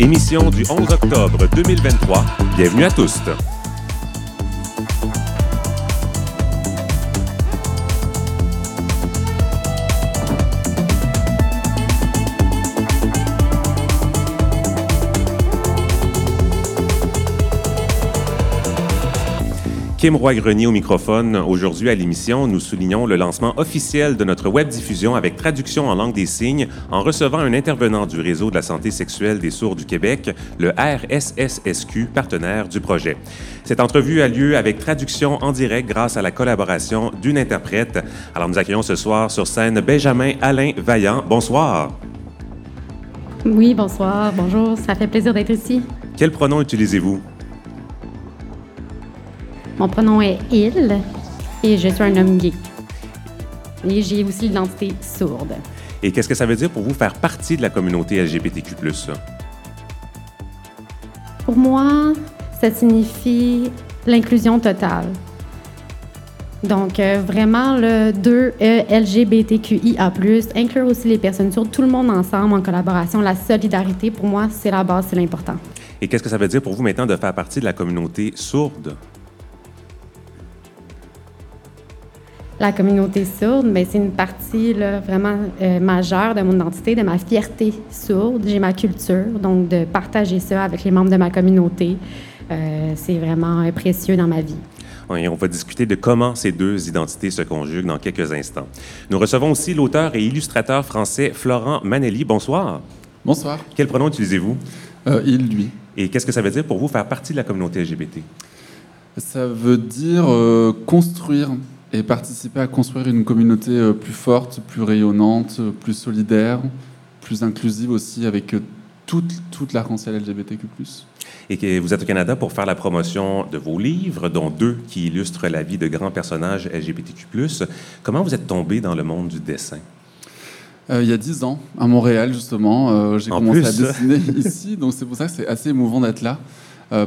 Émission du 11 octobre 2023. Bienvenue à tous. Kim Roy-Grenier au microphone. Aujourd'hui à l'émission, nous soulignons le lancement officiel de notre web diffusion avec traduction en langue des signes en recevant un intervenant du Réseau de la santé sexuelle des sourds du Québec, le RSSSQ, partenaire du projet. Cette entrevue a lieu avec traduction en direct grâce à la collaboration d'une interprète. Alors nous accueillons ce soir sur scène Benjamin Alain Vaillant. Bonsoir. Oui, bonsoir, bonjour, ça fait plaisir d'être ici. Quel pronom utilisez-vous? Mon prénom est Il et je suis un homme gay. Et j'ai aussi l'identité sourde. Et qu'est-ce que ça veut dire pour vous faire partie de la communauté LGBTQ? Pour moi, ça signifie l'inclusion totale. Donc, euh, vraiment, le 2E LGBTQIA, inclure aussi les personnes sourdes, tout le monde ensemble en collaboration. La solidarité, pour moi, c'est la base, c'est l'important. Et qu'est-ce que ça veut dire pour vous maintenant de faire partie de la communauté sourde? La communauté sourde, mais c'est une partie là, vraiment euh, majeure de mon identité, de ma fierté sourde. J'ai ma culture, donc de partager ça avec les membres de ma communauté, euh, c'est vraiment euh, précieux dans ma vie. Et on va discuter de comment ces deux identités se conjuguent dans quelques instants. Nous recevons aussi l'auteur et illustrateur français Florent Manelli. Bonsoir. Bonsoir. Quel pronom utilisez-vous? il, lui. Et qu'est-ce que ça veut dire pour vous faire partie de la communauté LGBT? Ça veut dire construire et participer à construire une communauté euh, plus forte, plus rayonnante, euh, plus solidaire, plus inclusive aussi avec euh, toute, toute l'arc-en-ciel LGBTQ+. Et que vous êtes au Canada pour faire la promotion de vos livres, dont deux qui illustrent la vie de grands personnages LGBTQ+. Comment vous êtes tombé dans le monde du dessin? il y a dix ans, à Montréal, justement. j'ai commencé à dessiner ici, donc c'est pour ça que c'est assez émouvant d'être là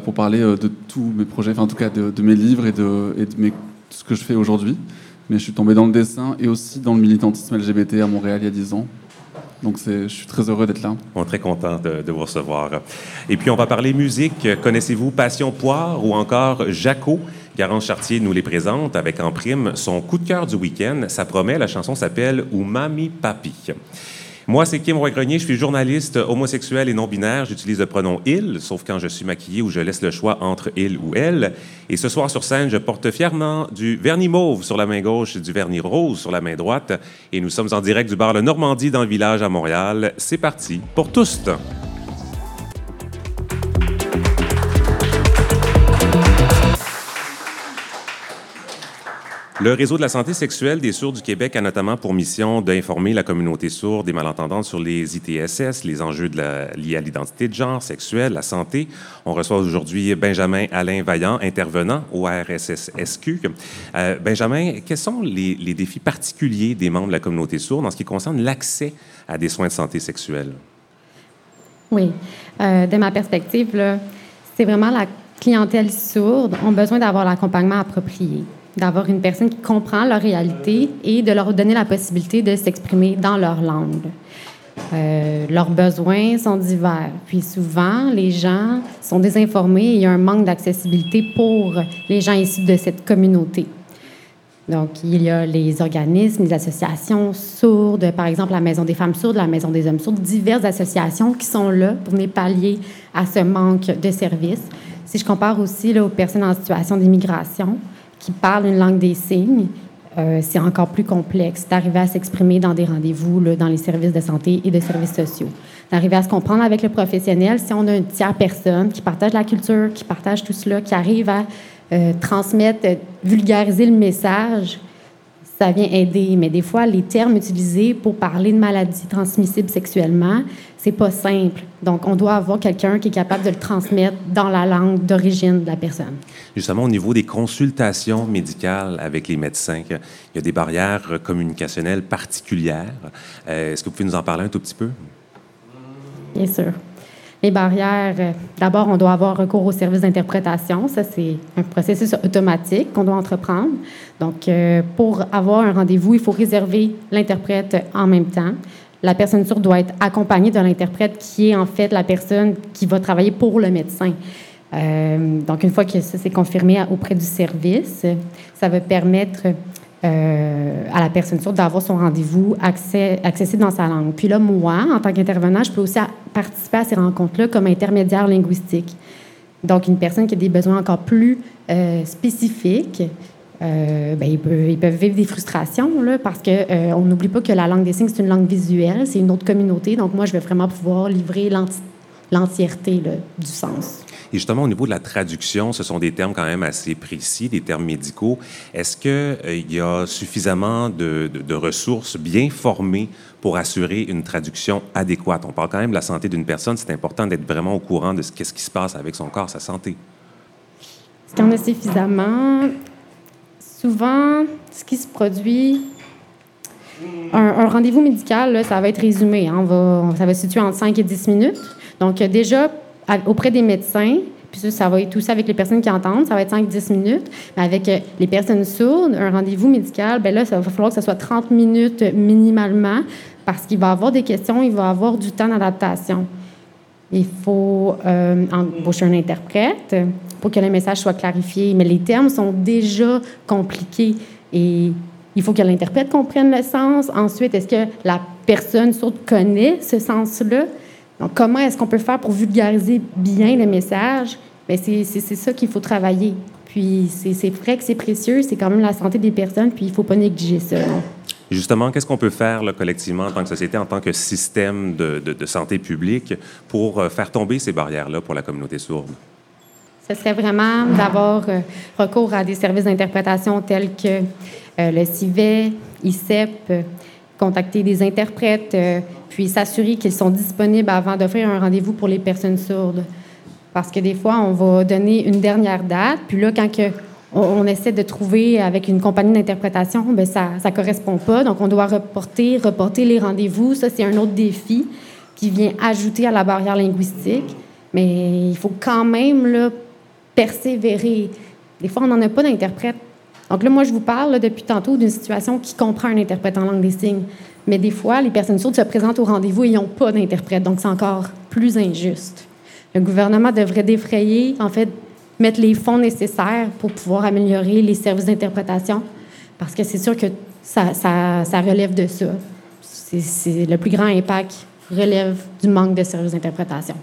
pour parler de tous mes projets, enfin en tout cas de, de mes livres et de, et de mes ce que je fais aujourd'hui. Mais je suis tombé dans le dessin et aussi dans le militantisme LGBT à Montréal il y a 10 ans. Donc je suis très heureux d'être là. On est très content de, vous recevoir. Et puis on va parler musique. Connaissez-vous Passion Poire ou encore Jaco? Garance Chartier nous les présente avec en prime son coup de cœur du week-end. Ça promet, la chanson s'appelle Umami Papi. Moi, c'est Kim Roy-Grenier. Je suis journaliste homosexuel et non-binaire. J'utilise le pronom il, sauf quand je suis maquillé ou je laisse le choix entre il ou elle. Et ce soir sur scène, je porte fièrement du vernis mauve sur la main gauche et du vernis rose sur la main droite. Et nous sommes en direct du bar Le Normandie dans le village à Montréal. C'est parti pour tous. Le Réseau de la santé sexuelle des sourds du Québec a notamment pour mission d'informer la communauté sourde et malentendante sur les ITSS, les enjeux liés à l'identité de genre, sexuelle, la santé. On reçoit aujourd'hui Benjamin Alain Vaillant, intervenant au RSSSQ. Euh, Benjamin, quels sont les, les, défis particuliers des membres de la communauté sourde en ce qui concerne l'accès à des soins de santé sexuelle? Oui. Euh, de ma perspective, c'est vraiment la clientèle sourde ont besoin d'avoir l'accompagnement approprié d'avoir une personne qui comprend leur réalité et de leur donner la possibilité de s'exprimer dans leur langue. Euh, leurs besoins sont divers. Puis souvent, les gens sont désinformés et il y a un manque d'accessibilité pour les gens issus de cette communauté. Donc, il y a les organismes, les associations sourdes, par exemple la Maison des femmes sourdes, la Maison des hommes sourds, diverses associations qui sont là pour venir pallier à ce manque de services. Si je compare aussi là, aux personnes en situation d'immigration, qui parlent une langue des signes, euh, c'est encore plus complexe d'arriver à s'exprimer dans des rendez-vous, dans les services de santé et de services sociaux. D'arriver à se comprendre avec le professionnel si on a une tiers personne qui partage la culture, qui partage tout cela, qui arrive à euh, transmettre, vulgariser le message, ça vient aider. Mais des fois, les termes utilisés pour parler de maladies transmissibles sexuellement, c'est pas simple. Donc, on doit avoir quelqu'un qui est capable de le transmettre dans la langue d'origine de la personne. Justement, au niveau des consultations médicales avec les médecins, il y a des barrières communicationnelles particulières. Euh, est-ce que vous pouvez nous en parler un tout petit peu? Bien sûr. Les barrières, euh, d'abord, on doit avoir recours au service d'interprétation. Ça, c'est un processus automatique qu'on doit entreprendre. Donc, euh, pour avoir un rendez-vous, il faut réserver l'interprète en même temps. la personne sourde doit être accompagnée de l'interprète qui est en fait la personne qui va travailler pour le médecin. Euh, donc, une fois que ça s'est confirmé auprès du service, ça va permettre euh, à la personne sourde d'avoir son rendez-vous accessible dans sa langue. Puis là, moi, en tant qu'intervenant, je peux aussi participer à ces rencontres-là comme intermédiaire linguistique. Donc, une personne qui a des besoins encore plus euh, spécifiques, euh, ben, ils, peuvent, vivre des frustrations là, parce qu'on on n'oublie pas que la langue des signes, c'est une langue visuelle, c'est une autre communauté. Donc, moi, je vais vraiment pouvoir livrer l'entièreté du sens. Et justement, au niveau de la traduction, ce sont des termes quand même assez précis, des termes médicaux. Est-ce qu'il euh, y a suffisamment de, ressources bien formées pour assurer une traduction adéquate? On parle quand même de la santé d'une personne. C'est important d'être vraiment au courant de ce, ce qui se passe avec son corps, sa santé. Est-ce qu'il y en a suffisamment? Souvent, ce qui se produit, un, rendez-vous médical, ça va être résumé. Hein. va, ça va se situer entre 5 et 10 minutes. Donc, déjà, auprès des médecins, puis ça, ça va être tout ça avec les personnes qui entendent, ça va être 5-10 minutes. Mais avec euh, les personnes sourdes, un rendez-vous médical, ben là, ça va falloir que ce soit 30 minutes minimalement parce qu'il va avoir des questions, il va avoir du temps d'adaptation. Il faut euh, embaucher un interprète pour que le message soit clarifié, mais les termes sont déjà compliqués et il faut que l'interprète comprenne le sens. Ensuite, est-ce que la personne sourde connaît ce sens-là? Donc, comment est-ce qu'on peut faire pour vulgariser bien le message? Bien, c'est ça qu'il faut travailler. Puis, c'est vrai que c'est précieux, c'est quand même la santé des personnes, puis il ne faut pas négliger ça. Justement, qu'est-ce qu'on peut faire collectivement en tant que société, en tant que système de, de, santé publique pour euh, faire tomber ces barrières-là pour la communauté sourde? Ce serait vraiment d'avoir euh, recours à des services d'interprétation tels que euh, le CIVET, ICEP, contacter des interprètes, puis s'assurer qu'ils sont disponibles avant d'offrir un rendez-vous pour les personnes sourdes. Parce que des fois, on va donner une dernière date, puis là, quand on, essaie de trouver avec une compagnie d'interprétation, ben ça ne correspond pas. Donc, on doit reporter, reporter les rendez-vous. Ça, c'est un autre défi qui vient ajouter à la barrière linguistique. Mais il faut quand même persévérer. Des fois, on n'en a pas d'interprète. Donc là, moi, je vous parle depuis tantôt d'une situation qui comprend un interprète en langue des signes. Mais des fois, les personnes sourdes se présentent au rendez-vous et n'ont pas d'interprète, donc c'est encore plus injuste. Le gouvernement devrait défrayer, en fait, mettre les fonds nécessaires pour pouvoir améliorer les services d'interprétation, parce que c'est sûr que ça, ça, relève de ça. C'est, le plus grand impact relève du manque de services d'interprétation.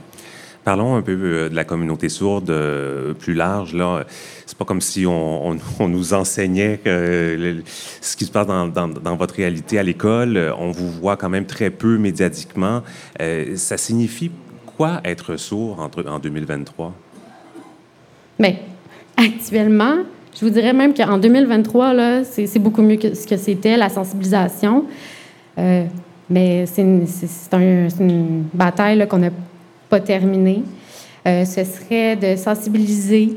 Parlons un peu euh, de la communauté sourde euh, plus large. Là, pas comme si on, nous enseignait que ce qui se passe dans, votre réalité à l'école. On vous voit quand même très peu médiatiquement. Euh, ça signifie quoi être sourd entre, en 2023? Bien, actuellement, je vous dirais même qu'en 2023, là, c'est, beaucoup mieux que ce que c'était, la sensibilisation. mais c'est une, bataille qu'on a pas terminé. Euh, ce serait de sensibiliser.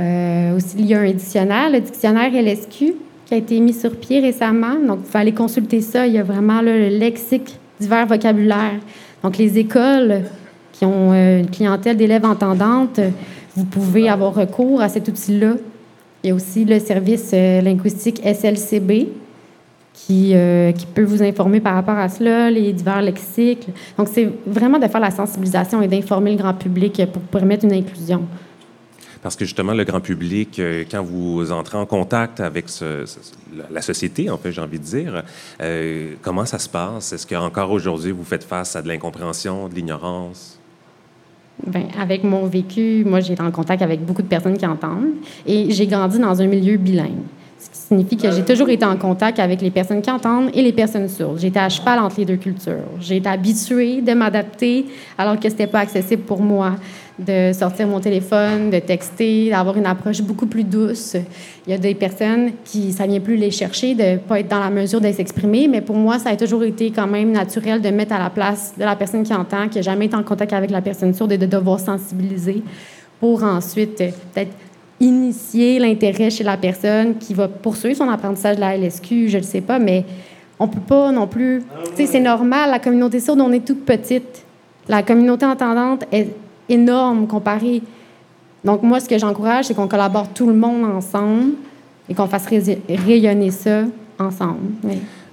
Euh, aussi, il y a un dictionnaire, le dictionnaire LSQ, qui a été mis sur pied récemment. Donc, vous pouvez aller consulter ça. Il y a vraiment le lexique divers vocabulaire. Donc, les écoles qui ont euh, une clientèle d'élèves entendantes, vous pouvez avoir recours à cet outil-là. Il y a aussi le service linguistique SLCB, euh, qui, peut vous informer par rapport à cela, les divers lexiques. Donc, c'est vraiment de faire la sensibilisation et d'informer le grand public pour permettre une inclusion. Parce que justement, le grand public, euh, quand vous entrez en contact avec la société, en fait, j'ai envie de dire, euh, comment ça se passe? Est-ce qu'encore aujourd'hui, vous faites face à de l'incompréhension, de l'ignorance? Bien, avec mon vécu, moi, j'ai été en contact avec beaucoup de personnes qui entendent et j'ai grandi dans un milieu bilingue ce qui signifie que j'ai toujours été en contact avec les personnes qui entendent et les personnes sourdes. Été à cheval entre les deux cultures. J'ai été habituée de m'adapter alors que ce n'était pas accessible pour moi de sortir mon téléphone, de texter, d'avoir une approche beaucoup plus douce. Il y a des personnes qui, ça vient plus les chercher, de pas être dans la mesure de s'exprimer, mais pour moi, ça a toujours été quand même naturel de mettre à la place de la personne qui entend, qui n'a jamais été en contact avec la personne sourde et de devoir sensibiliser pour ensuite peut-être initier l'intérêt chez la personne qui va poursuivre son apprentissage de la LSQ, je ne sais pas, mais on peut pas non plus. Tu sais, c'est normal, la communauté sourde, on est toute petite. La communauté entendante est énorme comparée. Donc, moi, ce que j'encourage, c'est qu'on collabore tout le monde ensemble et qu'on fasse rayonner ça ensemble.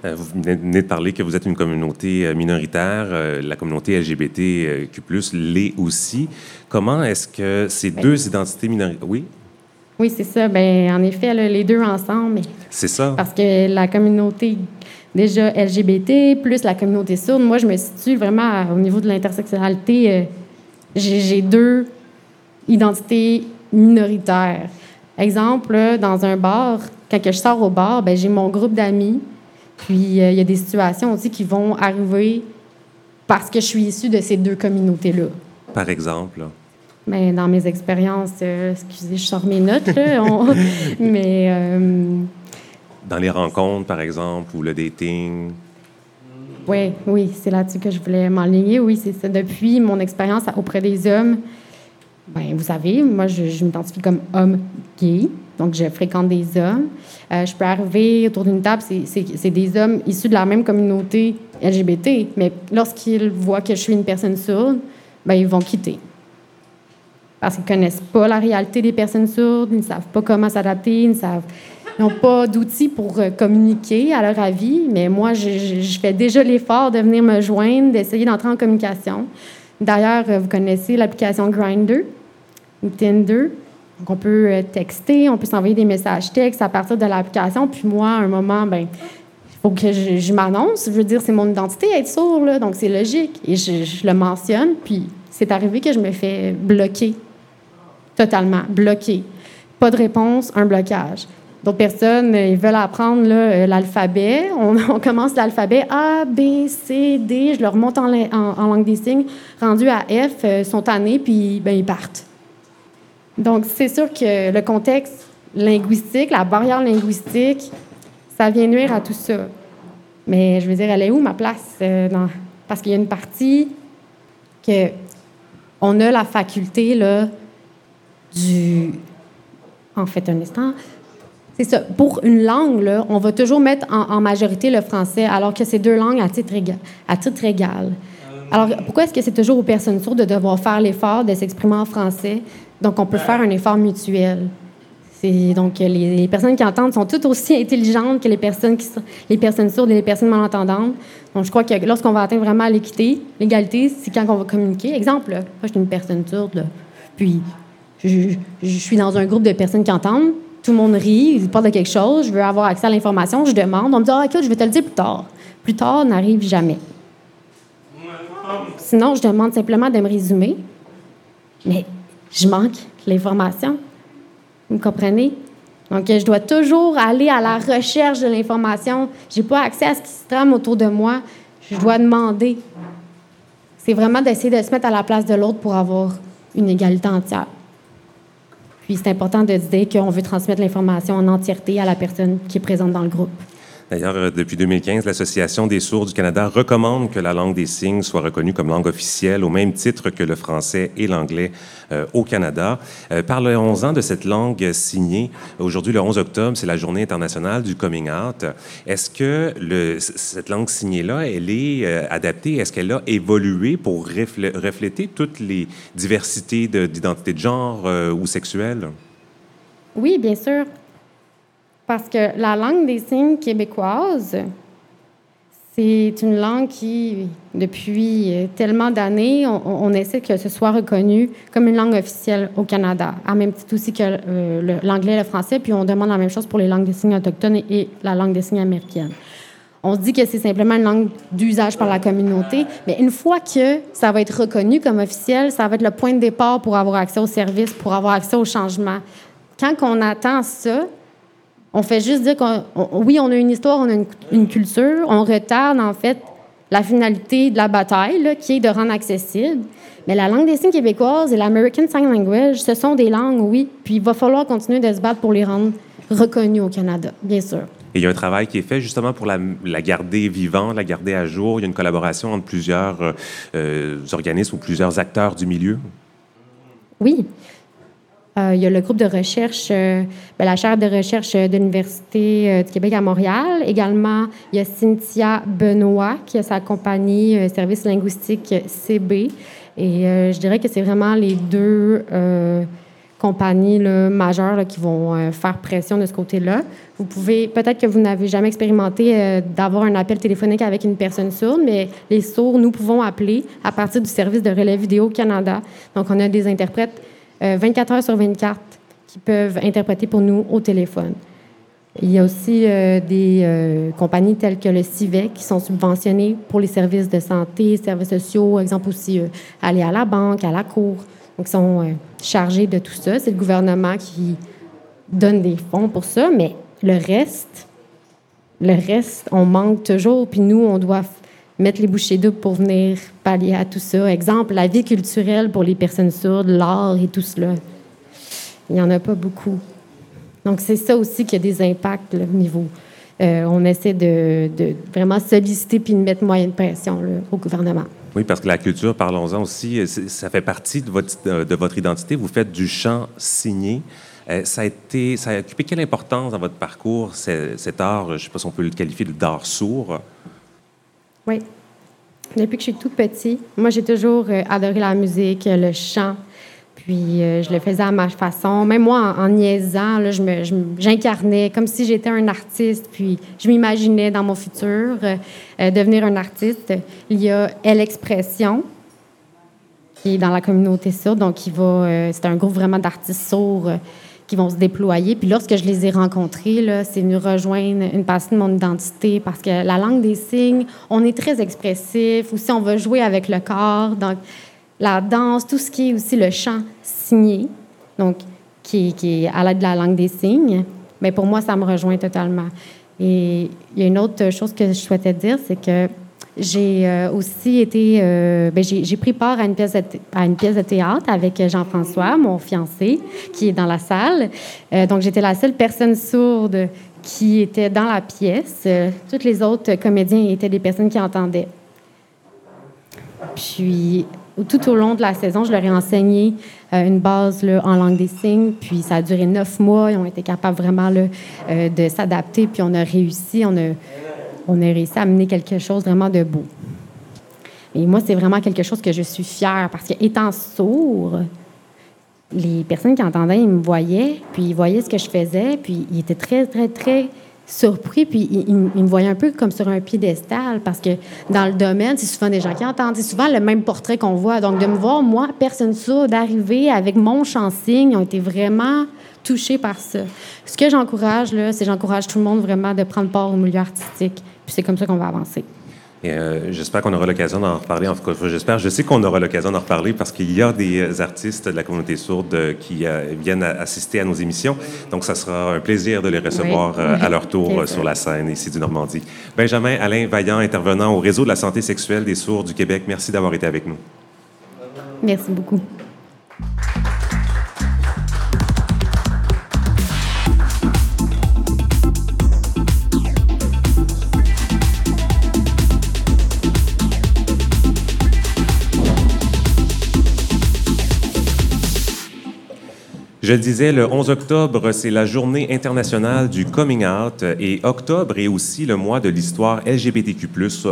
Euh, vous venez de parler que vous êtes une communauté euh, minoritaire, euh, la communauté LGBTQ+, l'est aussi. Comment est-ce que ces ben deux identités minoritaires... Oui? Oui, c'est ça. Ben, en effet, les deux ensemble. C'est ça. Parce que la communauté déjà LGBT, plus la communauté sourde, moi, je me situe vraiment au niveau de l'intersectionnalité. j'ai deux identités minoritaires. Exemple, dans un bar, quand je sors au bar, ben, j'ai mon groupe d'amis puis euh, il y a des situations aussi qui vont arriver parce que je suis issue de ces deux communautés-là. Par exemple? Mais dans mes expériences, euh, excusez, je sors mes notes, là, mais... Euh, dans les rencontres, par exemple, ou le dating? Oui, oui, c'est là-dessus que je voulais m'enligner. Oui, c'est ça. Depuis mon expérience auprès des hommes, ben, vous savez, moi, je, je m'identifie comme homme gay. Donc, je fréquente des hommes. Euh, je peux arriver autour d'une table, c'est des hommes issus de la même communauté LGBT, mais lorsqu'ils voient que je suis une personne sourde, ben, ils vont quitter. Parce qu'ils ne connaissent pas la réalité des personnes sourdes, ils ne savent pas comment s'adapter, ils n'ont pas d'outils pour euh, communiquer à leur avis. Mais moi, je, fais déjà l'effort de venir me joindre, d'essayer d'entrer en communication. D'ailleurs, euh, vous connaissez l'application Grindr ou Tinder. Donc, on peut euh, texter, on peut s'envoyer des messages textes à partir de l'application. Puis moi, à un moment, ben il faut que je, m'annonce. Je veux dire, c'est mon identité être sourd, donc c'est logique. Et je, le mentionne, puis c'est arrivé que je me fais bloquer. Totalement, bloquer. Pas de réponse, un blocage. D'autres personnes, ils veulent apprendre euh, l'alphabet. On, commence l'alphabet A, B, C, D. Je leur monte en, langue des signes. Rendu à F, euh, sont tannés, puis ben, ils partent. Donc, c'est sûr que le contexte linguistique, la barrière linguistique, ça vient nuire à tout ça. Mais je veux dire, elle est où ma place? Euh, parce qu'il y a une partie que on a la faculté là, du. En fait, un instant. C'est ça. Pour une langue, là, on va toujours mettre en, majorité le français, alors que c'est deux langues à titre égal. À titre égal. Alors, pourquoi est-ce que c'est toujours aux personnes sourdes de devoir faire l'effort de s'exprimer en français? Donc, on peut faire un effort mutuel. Donc, les, personnes qui entendent sont toutes aussi intelligentes que les personnes, qui les personnes sourdes et les personnes malentendantes. Donc, je crois que lorsqu'on va atteindre vraiment l'équité, l'égalité, c'est quand on va communiquer. Exemple, moi, je suis une personne sourde, puis je, suis dans un groupe de personnes qui entendent. Tout le monde rit, ils parlent de quelque chose, je veux avoir accès à l'information, je demande. On me dit, ah, écoute, je vais te le dire plus tard. Plus tard n'arrive jamais. Sinon, je demande simplement de me résumer. Mais je manque l'information. Vous comprenez? Donc, je dois toujours aller à la recherche de l'information. Je n'ai pas accès à ce qui se trame autour de moi. Je dois demander. C'est vraiment d'essayer de se mettre à la place de l'autre pour avoir une égalité entière. Puis, c'est important de dire qu'on veut transmettre l'information en entièreté à la personne qui est présente dans le groupe. D'ailleurs, euh, depuis 2015, l'Association des sourds du Canada recommande que la langue des signes soit reconnue comme langue officielle au même titre que le français et l'anglais euh, au Canada. Euh, Parlons-en de cette langue signée. Aujourd'hui, le 11 octobre, c'est la journée internationale du coming out. Est-ce que cette langue signée-là, elle est adaptée? Est-ce qu'elle a évolué pour refléter toutes les diversités d'identité de, de genre ou sexuelle? Oui, bien sûr. Parce que la langue des signes québécoise, c'est une langue qui, depuis tellement d'années, on, essaie que ce soit reconnu comme une langue officielle au Canada, à même titre aussi que euh, l'anglais et le français, puis on demande la même chose pour les langues des signes autochtones et, la langue des signes américaine. On se dit que c'est simplement une langue d'usage par la communauté, mais une fois que ça va être reconnu comme officiel, ça va être le point de départ pour avoir accès aux services, pour avoir accès au changement. Quand on attend ça, on fait juste dire qu'on, oui, on a une histoire, on a une, culture, on retarde en fait la finalité de la bataille, qui est de rendre accessible. Mais la langue des signes québécoise et l'American Sign Language, ce sont des langues, oui, puis il va falloir continuer de se battre pour les rendre reconnues au Canada, bien sûr. Et il y a un travail qui est fait justement pour la, garder vivante, la garder à jour. Il y a une collaboration entre plusieurs euh, euh, organismes ou plusieurs acteurs du milieu. Oui. Euh, il y a le groupe de recherche, euh, ben, la chaire de recherche de l'Université euh, du Québec à Montréal. Également, il y a Cynthia Benoît qui a sa compagnie Service linguistique CB. Et je dirais que c'est vraiment les deux compagnies majeures qui vont faire pression de ce côté-là. Vous pouvez, peut-être que vous n'avez jamais expérimenté d'avoir un appel téléphonique avec une personne sourde, mais les sourds, nous pouvons appeler à partir du service de relais vidéo Canada. Donc, on a des interprètes 24 heures sur 24 qui peuvent interpréter pour nous au téléphone. Il y a aussi euh, des euh, compagnies telles que le CIVEC qui sont subventionnées pour les services de santé, services sociaux, exemple aussi euh, aller à la banque, à la cour. Donc, ils sont chargés de tout ça. C'est le gouvernement qui donne des fonds pour ça, mais le reste, le reste, on manque toujours, puis nous, on doit mettre les bouchées doubles pour venir pallier à tout ça. Exemple, la vie culturelle pour les personnes sourdes, l'art et tout cela. Il n'y en a pas beaucoup. Donc, c'est ça aussi qui a des impacts au niveau. Euh, on essaie de, vraiment solliciter puis de mettre moyen de pression au gouvernement. Oui, parce que la culture, parlons-en aussi, ça fait partie de votre, de votre identité. Vous faites du chant signé. Euh, ça, a ça a occupé quelle importance dans votre parcours, cet art, je ne sais pas si on peut le qualifier d'art sourd? Oui. Depuis que je suis tout petit, moi, j'ai toujours euh, adoré la musique, le chant. Puis euh, je le faisais à ma façon. Même moi, en, niaisant, j'incarnais comme si j'étais un artiste. Puis je m'imaginais dans mon futur euh, euh, devenir un artiste. Il y a Elle Expression, qui est dans la communauté sourde. Donc, c'est un groupe vraiment d'artistes sourds qui vont se déployer. Puis lorsque je les ai rencontrés, c'est venu rejoindre une partie de mon identité parce que la langue des signes, on est très expressif. Aussi, on va jouer avec le corps. Donc, la danse, tout ce qui est aussi le chant signé, donc qui, qui est à l'aide de la langue des signes. Mais pour moi, ça me rejoint totalement. Et il y a une autre chose que je souhaitais dire, c'est que j'ai euh, aussi été, euh, ben, j'ai pris part à une, pièce de, à une pièce de théâtre avec Jean-François, mon fiancé, qui est dans la salle. Euh, donc, j'étais la seule personne sourde qui était dans la pièce. toutes les autres comédiens étaient des personnes qui entendaient. Puis, tout au long de la saison, je leur ai enseigné euh, une base là, en langue des signes. Puis ça a duré neuf mois. Ils ont été capables vraiment là, euh, de s'adapter. Puis on a réussi. On a, on a réussi à amener quelque chose vraiment de beau. Et moi, c'est vraiment quelque chose que je suis fière parce que étant sourd, les personnes qui entendaient, ils me voyaient, puis ils voyaient ce que je faisais, puis ils étaient très, très, très surpris, puis il, me voyait un peu comme sur un piédestal, parce que dans le domaine, c'est souvent des gens qui entendent, c'est souvent le même portrait qu'on voit. Donc, de me voir, moi, personne sourde, d'arriver avec mon chant-signe, ont été vraiment touchés par ça. Ce que j'encourage, là, c'est j'encourage tout le monde vraiment de prendre part au milieu artistique, puis c'est comme ça qu'on va avancer. Euh, j'espère qu'on aura l'occasion d'en reparler. En tout cas, j'espère, je sais qu'on aura l'occasion d'en reparler parce qu'il y a des artistes de la communauté sourde qui euh, viennent assister à nos émissions. Donc, ça sera un plaisir de les recevoir euh, à leur tour sur la scène ici du Normandie. Benjamin Alain Vaillant, intervenant au Réseau de la santé sexuelle des sourds du Québec, merci d'avoir été avec nous. Merci beaucoup. Je le disais, le 11 octobre, c'est la journée internationale du coming out et octobre est aussi le mois de l'histoire LGBTQ+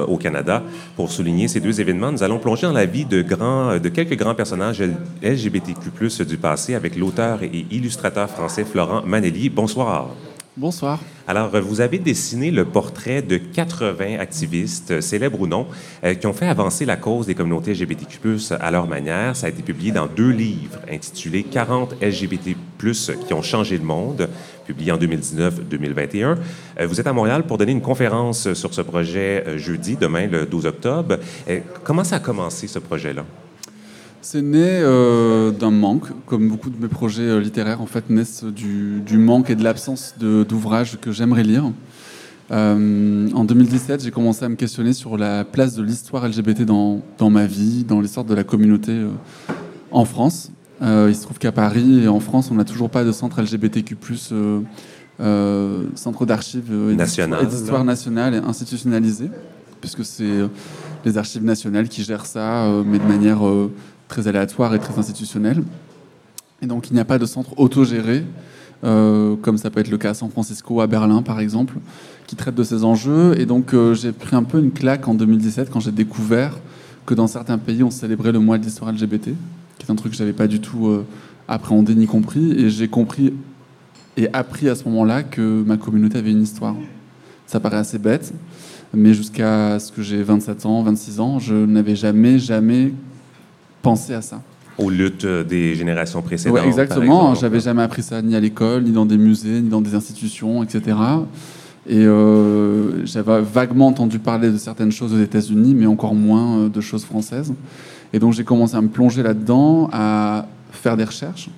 au Canada. Pour souligner ces deux événements, nous allons plonger dans la vie de, de quelques grands personnages LGBTQ+ du passé avec l'auteur et illustrateur français Florent Manelli. Bonsoir. Bonsoir. Alors, vous avez dessiné le portrait de 80 activistes, célèbres ou non, euh, qui ont fait avancer la cause des communautés LGBTQ+, à leur manière. Ça a été publié dans deux livres intitulés 40 LGBT+, qui ont changé le monde, publié en 2019-2021. Euh, vous êtes à Montréal pour donner une conférence sur ce projet euh, jeudi, demain, le 12 octobre. Comment ça a commencé, ce projet-là? C'est né euh, d'un manque, comme beaucoup de mes projets euh, littéraires en fait naissent du, manque et de l'absence d'ouvrages que j'aimerais lire. Euh, en 2017, j'ai commencé à me questionner sur la place de l'histoire LGBT dans, dans, ma vie, dans l'histoire de la communauté en France. il se trouve qu'à Paris et en France, on n'a toujours pas de centre LGBTQ+, centre d'archives et d'histoire nationale et institutionnalisé, puisque c'est les archives nationales qui gèrent ça, mais de manière très aléatoire et très institutionnel. Et donc il n'y a pas de centre autogéré, euh, comme ça peut être le cas à San Francisco, à Berlin par exemple, qui traite de ces enjeux. Et donc euh, j'ai pris un peu une claque en 2017 quand j'ai découvert que dans certains pays on célébrait le mois de l'histoire LGBT, qui est un truc que je n'avais pas du tout euh, appréhendé ni compris. Et j'ai compris et appris à ce moment-là que ma communauté avait une histoire. Ça paraît assez bête, mais jusqu'à ce que j'ai 27 ans, 26 ans, je n'avais jamais, jamais pensé à ça. Aux luttes des générations précédentes. Oui, exactement. J'avais jamais appris ça ni à l'école, ni dans des musées, ni dans des institutions, etc. Et euh, j'avais vaguement entendu parler de certaines choses aux États-Unis, mais encore moins euh, de choses françaises. Et donc j'ai commencé à me plonger là-dedans, à faire des recherches,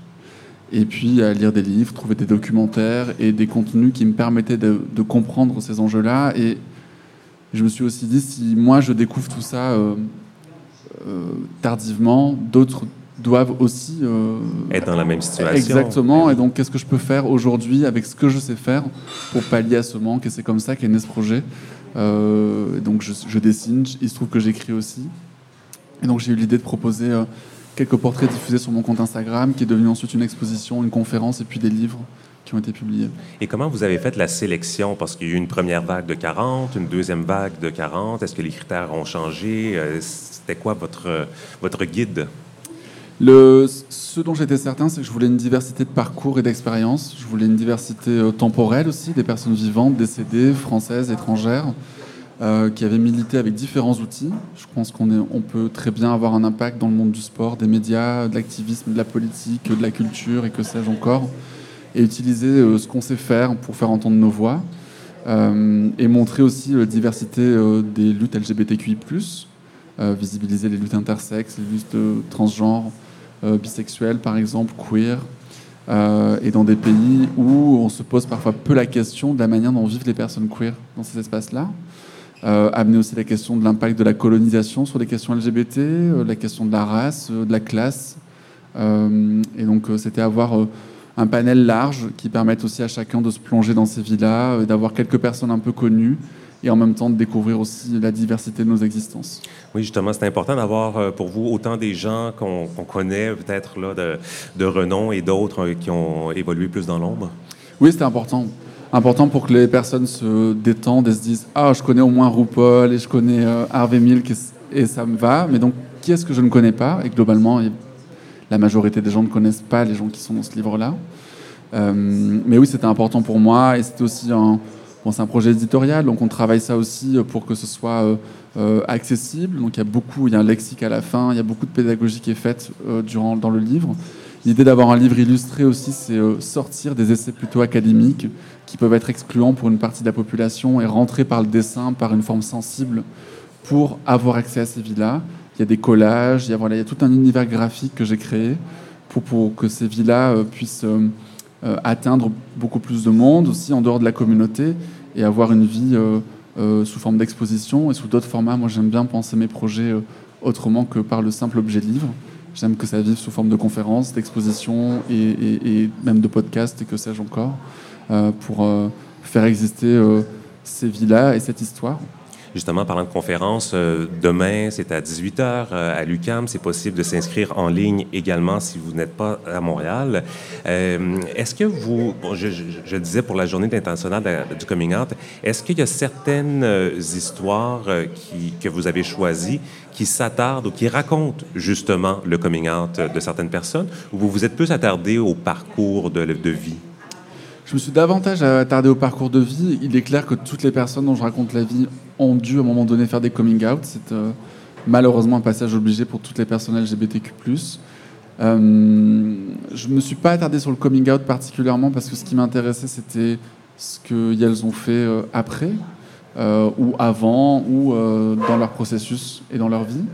et puis à lire des livres, trouver des documentaires et des contenus qui me permettaient de, comprendre ces enjeux-là. Et je me suis aussi dit, si moi je découvre tout ça euh, tardivement, d'autres doivent aussi euh, être dans la même situation. Exactement. Et donc, qu'est-ce que je peux faire aujourd'hui avec ce que je sais faire pour pallier à ce manque Et c'est comme ça qu'est né ce projet. Euh, donc, je, dessine. Il se trouve que j'écris aussi. Et donc, j'ai eu l'idée de proposer euh, quelques portraits diffusés sur mon compte Instagram, qui est devenu ensuite une exposition, une conférence et puis des livres qui ont été publiés. Et comment vous avez fait la sélection? Parce qu'il y a eu une première vague de 40, une deuxième vague de 40. Est-ce que les critères ont changé? C'était quoi votre, votre guide? Le, ce dont j'étais certain, c'est que je voulais une diversité de parcours et d'expériences. Je voulais une diversité euh, temporelle aussi, des personnes vivantes, décédées, françaises, étrangères, euh, qui avaient milité avec différents outils. Je pense qu'on on peut très bien avoir un impact dans le monde du sport, des médias, de l'activisme, de la politique, de la culture et que sais-je encore, et utiliser euh, ce qu'on sait faire pour faire entendre nos voix. et montrer aussi la diversité des luttes LGBTQI+, visibiliser les luttes intersexes, les luttes transgenres, euh, bisexuels, par exemple, queer, euh, et dans des pays où on se pose parfois peu la question de la manière dont vivent les personnes queer dans ces espaces-là. Euh, amener aussi la question de l'impact de la colonisation sur les questions LGBT, la question de la race, de la classe. et donc, c'était avoir un panel large qui permette aussi à chacun de se plonger dans ces vies-là, d'avoir quelques personnes un peu connues et en même temps de découvrir aussi la diversité de nos existences. Oui, justement, c'est important d'avoir euh, pour vous autant des gens qu'on connaît peut-être là de, de, renom et d'autres euh, qui ont évolué plus dans l'ombre? Oui, c'est important. Important pour que les personnes se détendent et se disent Ah, je connais au moins RuPaul et je connais euh, Harvey Milk et, ça me va. Mais donc, qui est-ce que je ne connais pas? Et globalement, la majorité des gens ne connaissent pas les gens qui sont dans ce livre-là. mais oui, c'était important pour moi et c'était aussi un projet éditorial, donc on travaille ça aussi euh, pour que ce soit euh, euh, accessible. Donc il y a beaucoup, il y a un lexique à la fin, il y a beaucoup de pédagogie qui est faite durant, dans le livre. L'idée d'avoir un livre illustré aussi, c'est sortir des essais plutôt académiques qui peuvent être excluants pour une partie de la population et rentrer par le dessin, par une forme sensible pour avoir accès à ces villas. Il y a des collages, il y a, tout un univers graphique que j'ai créé pour, que ces villas puissent euh, atteindre beaucoup plus de monde aussi en dehors de la communauté et avoir une vie euh, euh, sous forme d'exposition et sous d'autres formats. Moi, j'aime bien penser mes projets autrement que par le simple objet livre. J'aime que ça vive sous forme de conférences, d'expositions et, même de podcasts et que sais-je encore, pour faire exister ces villas et cette histoire. Justement, parlant de conférence, euh, demain, c'est à 18h euh, à l'UCAM. C'est possible de s'inscrire en ligne également si vous n'êtes pas à Montréal. Euh, est-ce que vous, je, disais pour la journée internationale du coming out, est-ce qu'il y a certaines histoires que vous avez choisies qui s'attardent ou qui racontent justement le coming out de certaines personnes, ou vous vous êtes plus attardé au parcours de, de vie? Je me suis davantage attardé au parcours de vie. Il est clair que toutes les personnes dont je raconte la vie ont dû à un moment donné faire des coming out. C'est euh, malheureusement un passage obligé pour toutes les personnes LGBTQ+. Euh, je ne me suis pas attardé sur le coming out particulièrement parce que ce qui m'intéressait c'était ce qu'elles ont fait euh, après ou avant ou dans leur processus et dans leur vie.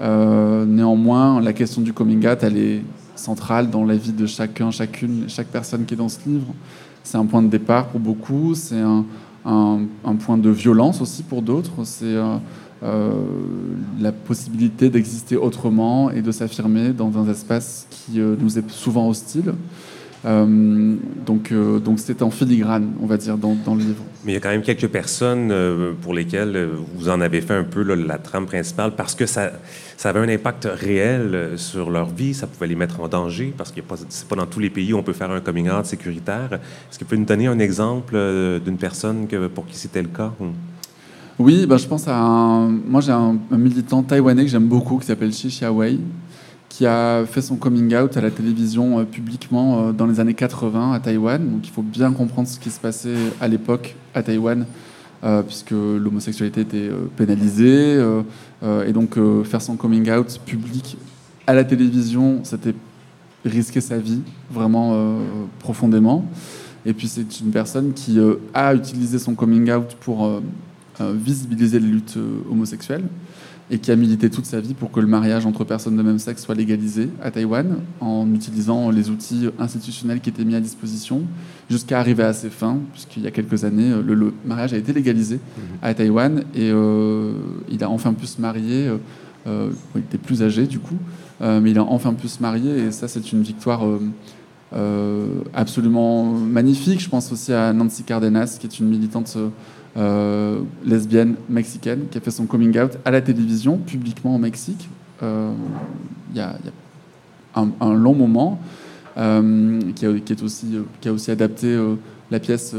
néanmoins, la question du coming out, elle est centrale dans la vie de chacun, chacune, chaque personne qui est dans ce livre. C'est un point de départ pour beaucoup, c'est un, point de violence aussi pour d'autres, c'est euh, euh, la possibilité d'exister autrement et de s'affirmer dans un espace qui euh, nous est souvent hostile. Euh, donc, euh, donc c'est en filigrane, on va dire, dans, dans, le livre. Mais il y a quand même quelques personnes euh, pour lesquelles vous en avez fait un peu la trame principale parce que ça, ça avait un impact réel sur leur vie, ça pouvait les mettre en danger parce que c'est pas dans tous les pays où on peut faire un coming out sécuritaire. Est-ce que vous pouvez nous donner un exemple d'une personne que, pour qui c'était le cas? Oui, ben, je pense à un... Moi, j'ai un, militant taïwanais que j'aime beaucoup qui s'appelle Shi Xiaowei qui a fait son coming out à la télévision publiquement dans les années 80 à Taïwan. Donc il faut bien comprendre ce qui se passait à l'époque à Taïwan, puisque l'homosexualité était pénalisée. et donc faire son coming out public à la télévision, c'était risquer sa vie vraiment profondément. Et puis c'est une personne qui euh, a utilisé son coming out pour euh, euh, visibiliser les luttes homosexuelles et qui a milité toute sa vie pour que le mariage entre personnes de même sexe soit légalisé à Taïwan en utilisant les outils institutionnels qui étaient mis à disposition jusqu'à arriver à ses fins, puisqu'il y a quelques années, le, mariage a été légalisé mhm. à Taïwan et il a enfin pu se marier. il était plus âgé du coup, mais il a enfin pu se marier et ça c'est une victoire euh, absolument magnifique. Je pense aussi à Nancy Cardenas, qui est une militante euh, lesbienne mexicaine, qui a fait son coming out à la télévision, publiquement au Mexique, euh, il y, a, un, long moment, qui a, est aussi, qui, a, aussi, adapté la pièce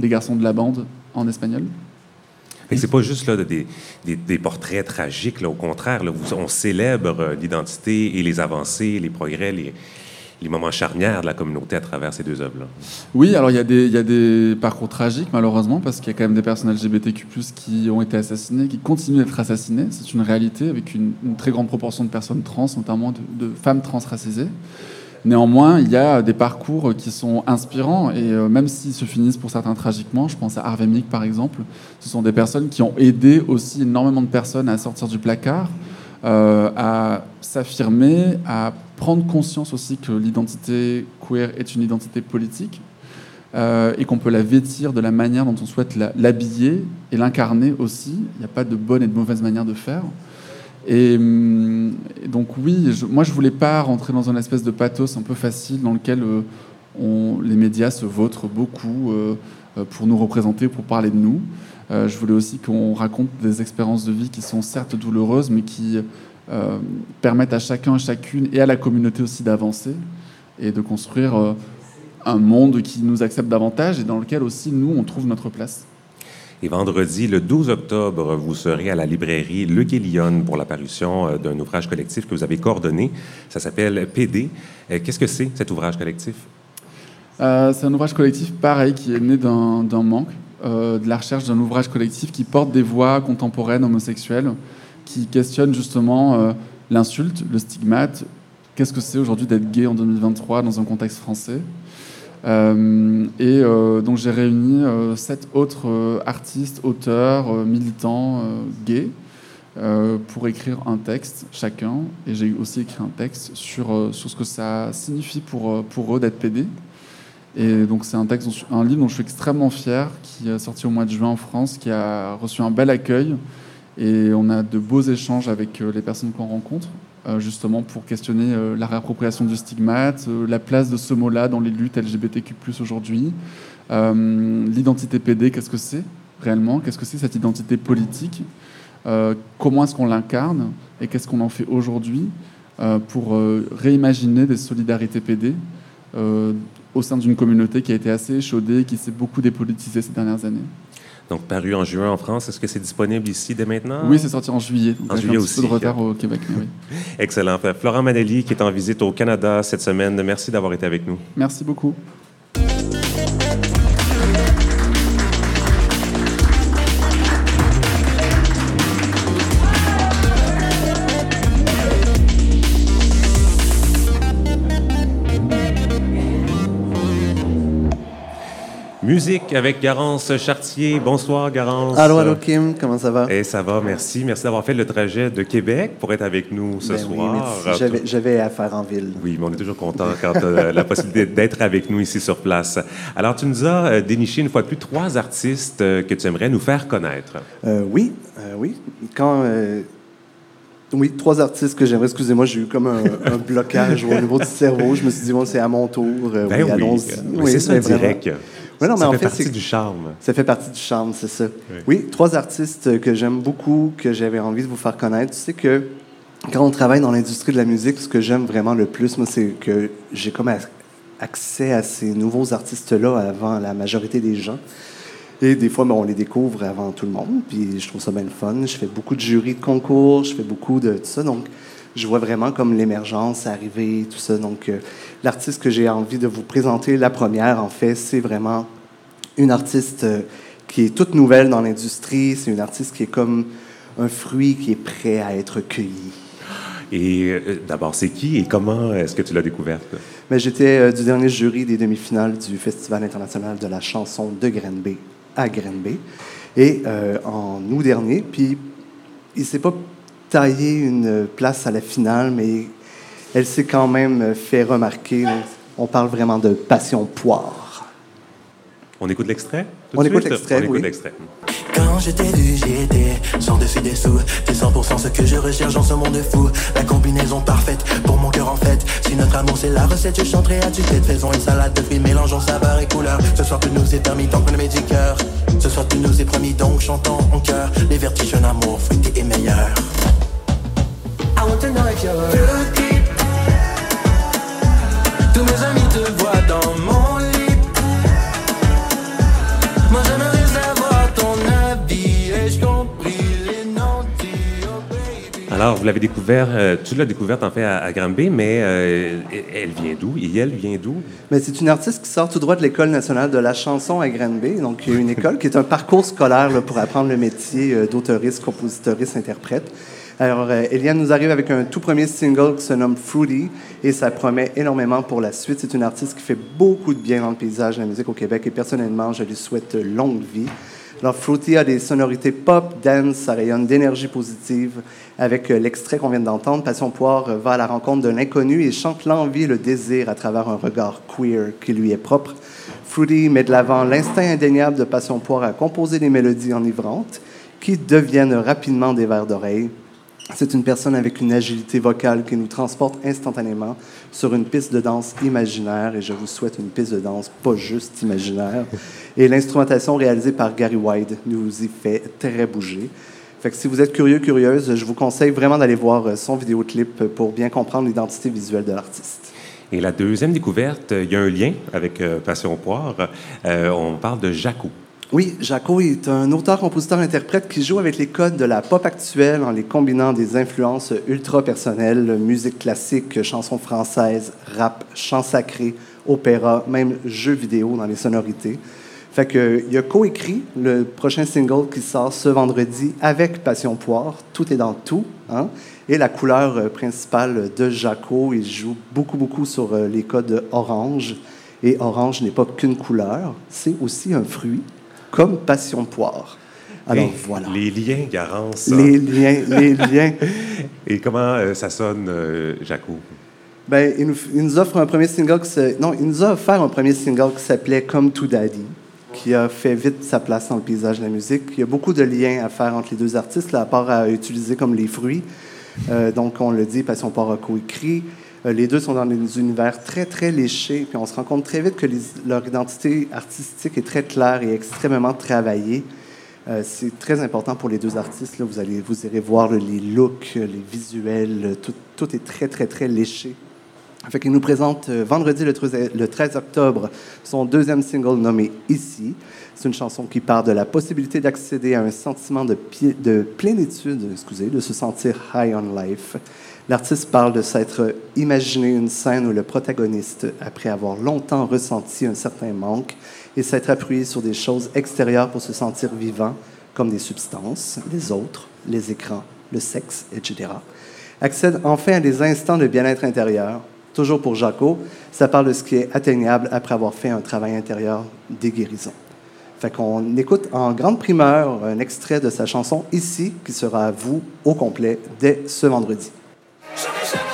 Les garçons de la bande en espagnol. C'est pas juste là, des, portraits tragiques. Là. Au contraire, là, on célèbre euh, l'identité et les avancées, les progrès, les, les, moments charnières de la communauté à travers ces deux œuvres-là. Oui, alors il y, a des parcours tragiques, malheureusement, parce qu'il y a quand même des personnes LGBTQ, qui ont été assassinées, qui continuent d'être assassinées. C'est une réalité, avec une, très grande proportion de personnes trans, notamment de, de femmes trans racisées. Néanmoins, il y a des parcours qui sont inspirants et euh, même s'ils se finissent pour certains tragiquement, je pense à Harvey Milk par exemple, ce sont des personnes qui ont aidé aussi énormément de personnes à sortir du placard, euh, à s'affirmer, à prendre conscience aussi que l'identité queer est une identité politique euh, et qu'on peut la vêtir de la manière dont on souhaite l'habiller et l'incarner aussi. Il n'y a pas de bonne et de mauvaise manière de faire. Et, hum, donc oui, moi je voulais pas rentrer dans un espèce de pathos un peu facile dans lequel euh, les médias se vautrent beaucoup euh, pour nous représenter, pour parler de nous. je voulais aussi qu'on raconte des expériences de vie qui sont certes douloureuses, mais qui permettent à chacun, à chacune et à la communauté aussi d'avancer et de construire un monde qui nous accepte davantage et dans lequel aussi nous on trouve notre place. Et vendredi, le 12 octobre, vous serez à la librairie Le Lyon pour la parution euh, d'un ouvrage collectif que vous avez coordonné. Ça s'appelle PD. Euh, qu'est-ce que c'est, cet ouvrage collectif? Euh, c'est un ouvrage collectif pareil qui est né d'un manque, de la recherche d'un ouvrage collectif qui porte des voix contemporaines homosexuelles, qui questionne justement l'insulte, le stigmate. Qu'est-ce que c'est aujourd'hui d'être gay en 2023 dans un contexte français? Euh, et euh, donc j'ai réuni euh, sept autres artistes, auteurs, militants gays pour écrire un texte chacun. Et j'ai aussi écrit un texte sur, sur ce que ça signifie pour, pour eux d'être PD. Et donc c'est un texte, un livre dont je suis extrêmement fier, qui est sorti au mois de juin en France, qui a reçu un bel accueil. Et on a de beaux échanges avec les personnes qu'on rencontre. Euh, justement pour questionner euh, la réappropriation du stigmate, euh, la place de ce mot-là dans les luttes LGBTQ+ aujourd'hui, l'identité PD, qu'est-ce que c'est réellement? Qu'est-ce que c'est cette identité politique? Comment est-ce qu'on l'incarne? Et qu'est-ce qu'on en fait aujourd'hui pour réimaginer des solidarités PD au sein d'une communauté qui a été assez échaudée, qui s'est beaucoup dépolitisée ces dernières années? Donc paru en juin en France. Est-ce que c'est disponible ici dès maintenant? Oui, c'est sorti en juillet. en juillet un aussi. peu de retard au Québec. Oui. Excellent. Florent Manelli, qui est en visite au Canada cette semaine, merci d'avoir été avec nous. Merci beaucoup. Musique avec Garance Chartier. Bonsoir, Garance. Allô, allô, Kim. Comment ça va? Et eh, ça va, merci. Merci d'avoir fait le trajet de Québec pour être avec nous ce ben soir. Oui, J'avais affaire en ville. Oui, mais on est toujours content quand tu as la possibilité d'être avec nous ici sur place. Alors, tu nous as euh, déniché une fois de plus trois artistes euh, que tu aimerais nous faire connaître. Euh, oui, oui. Quand. Oui, trois artistes que j'aimerais. Excusez-moi, j'ai eu comme un, blocage au niveau du cerveau. Je me suis dit, bon, c'est à mon tour. Ben oui, allons-y. Oui, c'est ça, direct non, ça fait partie du charme. Ça fait partie du charme, c'est ça. Oui. trois artistes que j'aime beaucoup, que j'avais envie de vous faire connaître. Tu sais que quand on travaille dans l'industrie de la musique, ce que j'aime vraiment le plus, moi, c'est que j'ai comme accès à ces nouveaux artistes-là avant la majorité des gens. Et des fois, ben, on les découvre avant tout le monde, puis je trouve ça bien le fun. Je fais beaucoup de jurys de concours, je fais beaucoup de tout ça, donc je vois vraiment comme l'émergence arriver, tout ça. Donc, euh, l'artiste que j'ai envie de vous présenter, la première, en fait, c'est vraiment une artiste euh, qui est toute nouvelle dans l'industrie. C'est une artiste qui est comme un fruit qui est prêt à être cueilli. Et euh, d'abord, c'est qui et comment est-ce que tu l'as découverte? Mais j'étais du dernier jury des demi-finales du Festival international de la chanson de Grenby à Grenby. Et en août dernier, puis il s'est pas taillé une place à la finale, mais elle s'est quand même fait remarquer. On parle vraiment de passion poire. On écoute l'extrait On écoute l'extrait, oui. Écoute. Quand j'étais vu, j'y étais, sans dessus des sous. C'est 100% ce que je recherche dans ce monde fou. La combinaison parfaite pour mon cœur en fait. Si notre amour c'est la recette, je chanterai à tue-tête. Faisons une salade de fruits, mélangeons saveur et couleur. Ce soir, tu nous est permis tant qu'on met du cœur. Ce soir, tu nous es promis, donc chantons en cœur. Les vertiges d'un amour fruité et meilleur. I want to know if you're Petit Tous mes amis te voient dans mon lit Moi j'aimerais savoir ton avis Ai-je compris les nantis, oh baby Alors, vous l'avez découvert, euh, tu l'as découverte en fait à, à Granby, mais euh, elle vient d'où? Et elle vient d'où? Mais c'est une artiste qui sort tout droit de l'École nationale de la chanson à Granby. Donc, il y a une école qui est un parcours scolaire là, pour apprendre le métier euh, d'autoriste, compositoriste, interprète. Alors, euh, Eliane nous arrive avec un tout premier single qui se nomme Fruity et ça promet énormément pour la suite. C'est une artiste qui fait beaucoup de bien dans le paysage de la musique au Québec et personnellement, je lui souhaite longue vie. Alors, Fruity a des sonorités pop, dance, ça rayonne d'énergie positive. Avec euh, l'extrait qu'on vient d'entendre, Passion Poire va à la rencontre de l'inconnu et chante l'envie et le désir à travers un regard queer qui lui est propre. Fruity met de l'avant l'instinct indéniable de Passion Poire à composer des mélodies enivrantes qui deviennent rapidement des vers d'oreille. C'est une personne avec une agilité vocale qui nous transporte instantanément sur une piste de danse imaginaire, et je vous souhaite une piste de danse pas juste imaginaire. Et l'instrumentation réalisée par Gary White nous y fait très bouger. Fait que si vous êtes curieux, curieuse, je vous conseille vraiment d'aller voir son vidéoclip pour bien comprendre l'identité visuelle de l'artiste. Et la deuxième découverte, il y a un lien avec euh, Passion Poire. Euh, on parle de Jaco. Oui, Jaco est un auteur-compositeur-interprète qui joue avec les codes de la pop actuelle en les combinant des influences ultra-personnelles, musique classique, chansons françaises, rap, chants sacrés, opéra, même jeux vidéo dans les sonorités. Fait que, il a coécrit le prochain single qui sort ce vendredi avec Passion Poire. Tout est dans tout. Hein? Et la couleur principale de Jaco, il joue beaucoup, beaucoup sur les codes orange. Et orange n'est pas qu'une couleur, c'est aussi un fruit comme Passion Poire. Alors voilà. Les liens, Garance. Les liens, les liens. Et comment euh, ça sonne, euh, Jaco? Ben, il nous, il nous, offre un premier single qui se, non, il nous a offert un premier single qui s'appelait Comme to Daddy, qui a fait vite sa place dans le paysage de la musique. Il y a beaucoup de liens à faire entre les deux artistes, là, à part à utiliser comme les fruits. Euh, donc, on le dit, Passion Poire a coécrit. Euh, les deux sont dans des univers très, très léchés, puis on se rend compte très vite que leur identité artistique est très claire et extrêmement travaillée. Euh, c'est très important pour les deux artistes. Là. Vous, allez, vous irez voir les looks, les visuels, tout, est très, très, très léché. Fait qu'il nous présente euh, vendredi le 13, le 13 octobre son deuxième single nommé Ici. C'est une chanson qui part de la possibilité d'accéder à un sentiment de, de plénitude, excusez, de se sentir high on life. L'artiste parle de s'être imaginé une scène où le protagoniste, après avoir longtemps ressenti un certain manque, et s'être appuyé sur des choses extérieures pour se sentir vivant, comme des substances, les autres, les écrans, le sexe, etc., accède enfin à des instants de bien-être intérieur. Toujours pour Jaco, ça parle de ce qui est atteignable après avoir fait un travail intérieur des guérisons. Fait qu'on écoute en grande primeur un extrait de sa chanson Ici, qui sera à vous au complet dès ce vendredi. Żeby, żeby.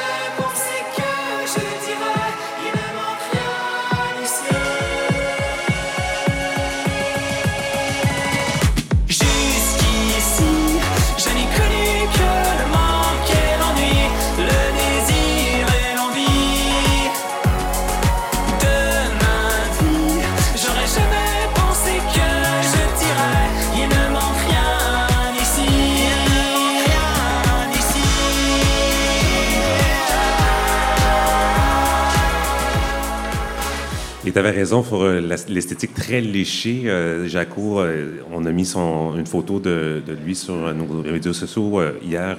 Et tu avais raison pour euh, l'esthétique très léchée. Euh, Jaco, euh, on a mis son, une photo de, de, lui sur nos réseaux sociaux hier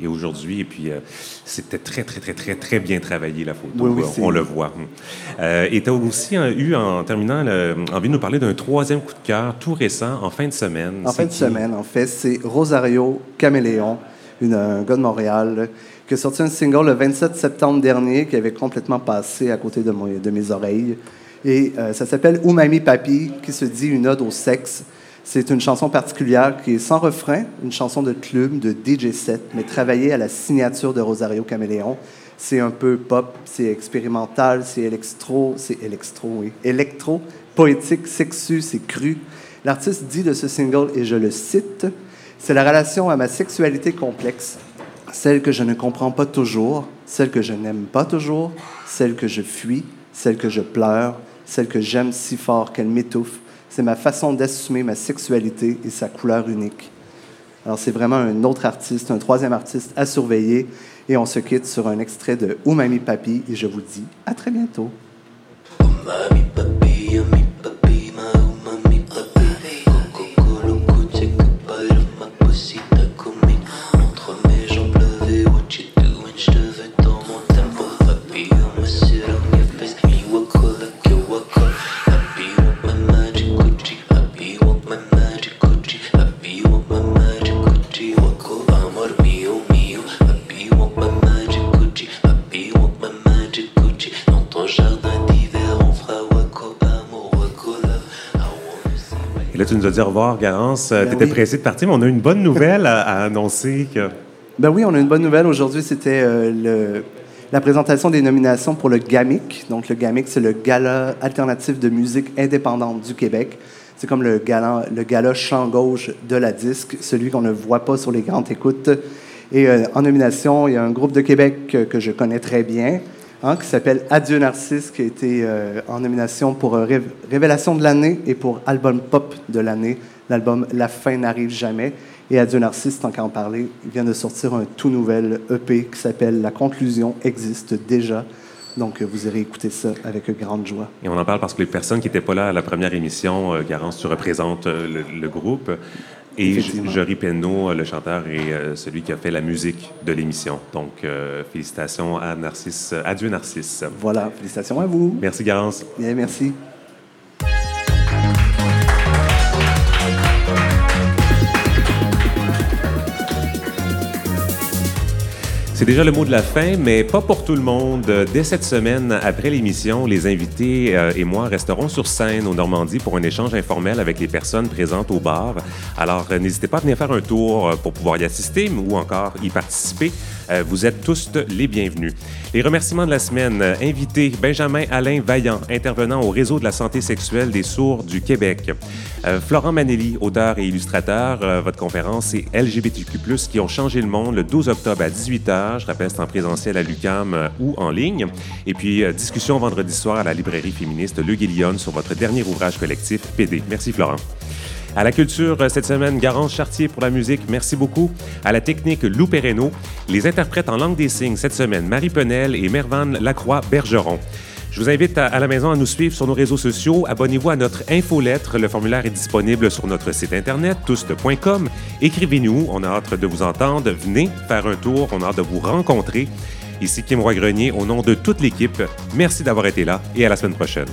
et aujourd'hui. Et puis, c'était très, très, très, très, très bien travaillé, la photo. Oui, oui, on le voit. et tu as aussi eu, en terminant, envie de nous parler d'un troisième coup de cœur tout récent, en fin de semaine. En fin de semaine, en fait, c'est Rosario Caméléon, une, un gars de Montréal qui a sorti un single le 27 septembre dernier qui avait complètement passé à côté de, de mes oreilles. Et euh, ça s'appelle Umami Papi, qui se dit une ode au sexe. C'est une chanson particulière qui est sans refrain, une chanson de club, de DJ set, mais travaillée à la signature de Rosario Caméléon. C'est un peu pop, c'est expérimental, c'est électro, c'est électro, oui, électro, poétique, sexu, c'est cru. L'artiste dit de ce single, et je le cite, c'est la relation à ma sexualité complexe, celle que je ne comprends pas toujours, celle que je n'aime pas toujours, celle que je fuis, celle que je pleure, celle que j'aime si fort qu'elle m'étouffe. C'est ma façon d'assumer ma sexualité et sa couleur unique. Alors c'est vraiment un autre artiste, un troisième artiste à surveiller. Et on se quitte sur un extrait de Umami Papi et je vous dis à très bientôt. Dit au revoir, Garance. Ben tu étais pressé de partir, mais on a une bonne nouvelle à, annoncer. Que... Ben oui, on a une bonne nouvelle. Aujourd'hui, c'était euh, la présentation des nominations pour le GAMIC. Donc, le GAMIC, c'est le Gala alternatif de musique indépendante du Québec. C'est comme le gala, le gala champ gauche de la disque, celui qu'on ne voit pas sur les grandes écoutes. Et euh, en nomination, il y a un groupe de Québec que je connais très bien, Hein, qui s'appelle Adieu Narcisse, qui a été euh, en nomination pour euh, Révélation de l'année et pour Album Pop de l'année, l'album La fin n'arrive jamais. Et Adieu Narcisse, tant qu'à en parler, vient de sortir un tout nouvel EP qui s'appelle La conclusion existe déjà. Donc, vous irez écouter ça avec grande joie. Et on en parle parce que les personnes qui n'étaient pas là à la première émission, euh, Garance, tu représentes le, groupe. Et Jory Penneau, le chanteur, est euh, celui qui a fait la musique de l'émission. Donc, euh, félicitations à Narcisse. Adieu, Narcisse. Voilà, félicitations à vous. Merci, Garance. Bien, merci. C'est déjà le mot de la fin, mais pas pour tout le monde. Dès cette semaine, après l'émission, les invités euh, et moi resterons sur scène au Normandie pour un échange informel avec les personnes présentes au bar. Alors, euh, n'hésitez pas à venir faire un tour euh, pour pouvoir y assister ou encore y participer. Vous êtes tous les bienvenus. Les remerciements de la semaine. Invité Benjamin Alain Vaillant, intervenant au réseau de la santé sexuelle des sourds du Québec. Florent Manelli, auteur et illustrateur. Votre conférence, c'est LGBTQ+, qui ont changé le monde le 12 octobre à 18h je rappelle, c'est en présentiel à l'UCAM euh, ou en ligne. Et puis, euh, discussion vendredi soir à la librairie féministe Le Guillon sur votre dernier ouvrage collectif, PD. Merci, Florent. À la culture, euh, cette semaine, Garance Chartier pour la musique. Merci beaucoup. À la technique, Lou Perreno. Les interprètes en langue des signes cette semaine, Marie Penel et Mervan Lacroix-Bergeron. Je vous invite à, la maison à nous suivre sur nos réseaux sociaux. Abonnez-vous à notre infolettre. Le formulaire est disponible sur notre site internet, touste.com. Écrivez-nous. On a hâte de vous entendre. Venez faire un tour. On a hâte de vous rencontrer. Ici Kim Roy-Grenier, au nom de toute l'équipe, merci d'avoir été là et à la semaine prochaine.